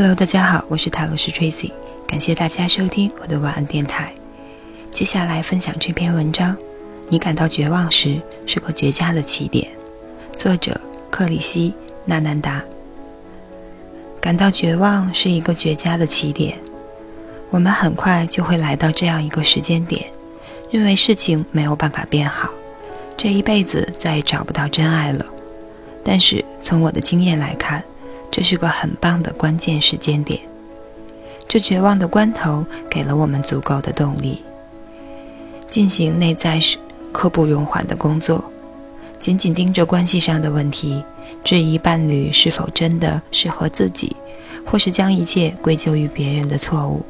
Hello，大家好，我是塔罗斯 Tracy，感谢大家收听我的晚安电台。接下来分享这篇文章：你感到绝望时是个绝佳的起点。作者克里希纳南达。感到绝望是一个绝佳的起点。我们很快就会来到这样一个时间点，认为事情没有办法变好，这一辈子再也找不到真爱了。但是从我的经验来看，这是个很棒的关键时间点。这绝望的关头给了我们足够的动力，进行内在是刻不容缓的工作，紧紧盯着关系上的问题，质疑伴侣是否真的适合自己，或是将一切归咎于别人的错误，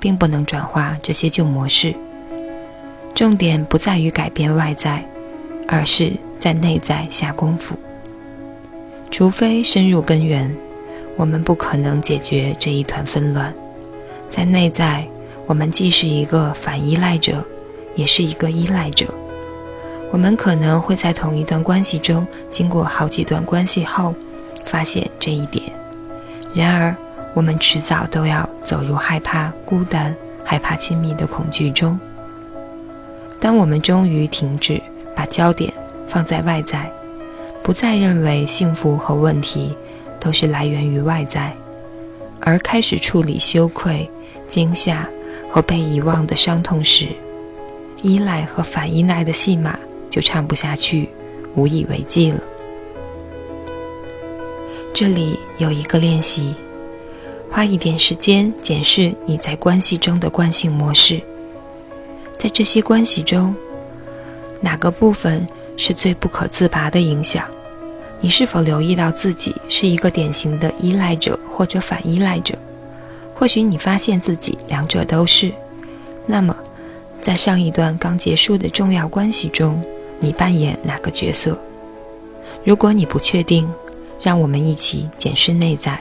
并不能转化这些旧模式。重点不在于改变外在，而是在内在下功夫。除非深入根源，我们不可能解决这一团纷乱。在内在，我们既是一个反依赖者，也是一个依赖者。我们可能会在同一段关系中，经过好几段关系后，发现这一点。然而，我们迟早都要走入害怕孤单、害怕亲密的恐惧中。当我们终于停止把焦点放在外在，不再认为幸福和问题都是来源于外在，而开始处理羞愧、惊吓和被遗忘的伤痛时，依赖和反依赖的戏码就唱不下去，无以为继了。这里有一个练习，花一点时间检视你在关系中的惯性模式，在这些关系中，哪个部分？是最不可自拔的影响。你是否留意到自己是一个典型的依赖者或者反依赖者？或许你发现自己两者都是。那么，在上一段刚结束的重要关系中，你扮演哪个角色？如果你不确定，让我们一起检视内在，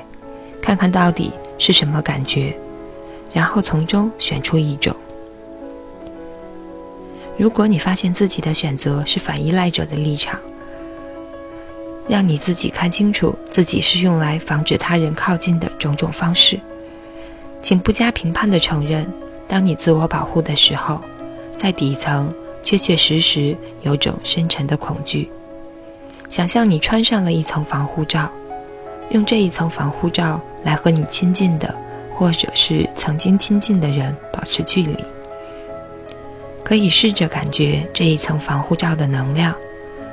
看看到底是什么感觉，然后从中选出一种。如果你发现自己的选择是反依赖者的立场，让你自己看清楚自己是用来防止他人靠近的种种方式，请不加评判地承认，当你自我保护的时候，在底层确确实实有种深沉的恐惧。想象你穿上了一层防护罩，用这一层防护罩来和你亲近的，或者是曾经亲近的人保持距离。可以试着感觉这一层防护罩的能量，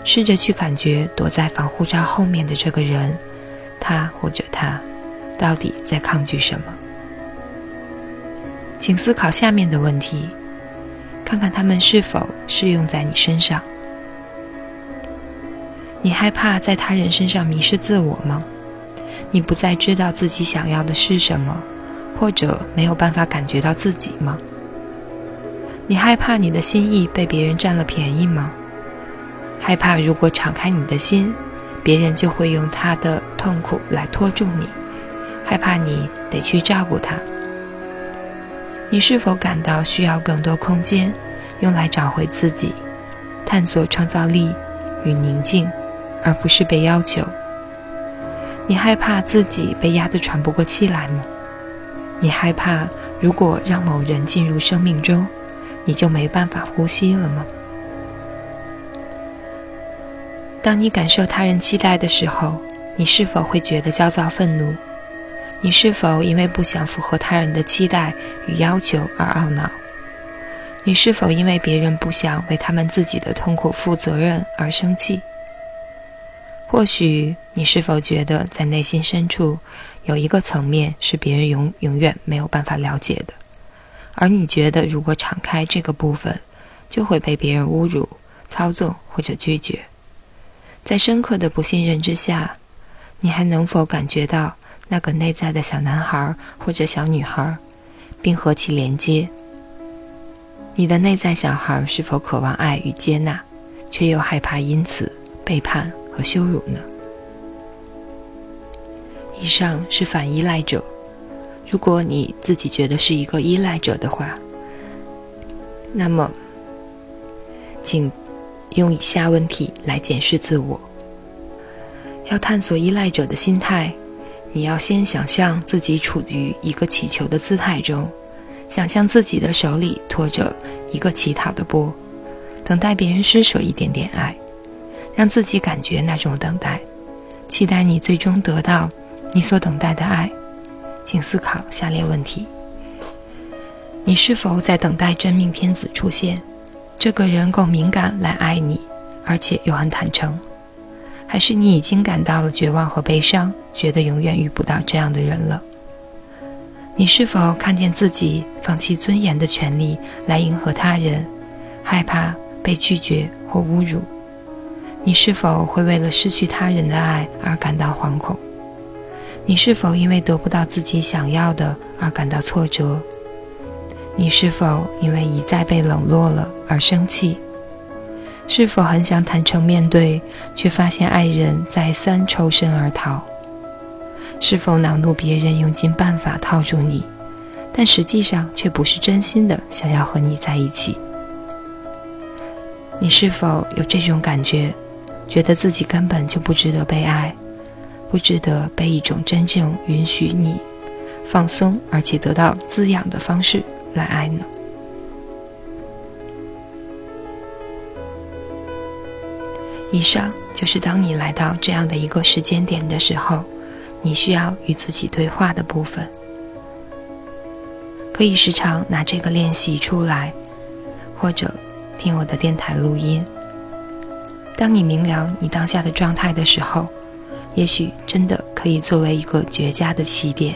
试着去感觉躲在防护罩后面的这个人，他或者他，到底在抗拒什么？请思考下面的问题，看看他们是否适用在你身上。你害怕在他人身上迷失自我吗？你不再知道自己想要的是什么，或者没有办法感觉到自己吗？你害怕你的心意被别人占了便宜吗？害怕如果敞开你的心，别人就会用他的痛苦来拖住你，害怕你得去照顾他。你是否感到需要更多空间，用来找回自己，探索创造力与宁静，而不是被要求？你害怕自己被压得喘不过气来吗？你害怕如果让某人进入生命中？你就没办法呼吸了吗？当你感受他人期待的时候，你是否会觉得焦躁愤怒？你是否因为不想符合他人的期待与要求而懊恼？你是否因为别人不想为他们自己的痛苦负责任而生气？或许你是否觉得在内心深处有一个层面是别人永永远没有办法了解的？而你觉得，如果敞开这个部分，就会被别人侮辱、操纵或者拒绝。在深刻的不信任之下，你还能否感觉到那个内在的小男孩或者小女孩，并和其连接？你的内在小孩是否渴望爱与接纳，却又害怕因此背叛和羞辱呢？以上是反依赖者。如果你自己觉得是一个依赖者的话，那么，请用以下问题来检视自我：要探索依赖者的心态，你要先想象自己处于一个乞求的姿态中，想象自己的手里托着一个乞讨的钵，等待别人施舍一点点爱，让自己感觉那种等待，期待你最终得到你所等待的爱。请思考下列问题：你是否在等待真命天子出现？这个人够敏感来爱你，而且又很坦诚。还是你已经感到了绝望和悲伤，觉得永远遇不到这样的人了？你是否看见自己放弃尊严的权利来迎合他人，害怕被拒绝或侮辱？你是否会为了失去他人的爱而感到惶恐？你是否因为得不到自己想要的而感到挫折？你是否因为一再被冷落了而生气？是否很想坦诚面对，却发现爱人再三抽身而逃？是否恼怒别人用尽办法套住你，但实际上却不是真心的想要和你在一起？你是否有这种感觉，觉得自己根本就不值得被爱，不值得被一种真正允许你放松而且得到滋养的方式来爱呢？以上就是当你来到这样的一个时间点的时候，你需要与自己对话的部分。可以时常拿这个练习出来，或者听我的电台录音。当你明了你当下的状态的时候，也许真的可以作为一个绝佳的起点，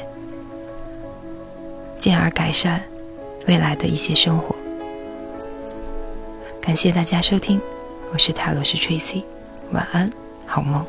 进而改善未来的一些生活。感谢大家收听。我是泰罗斯 Tracy，晚安，好梦。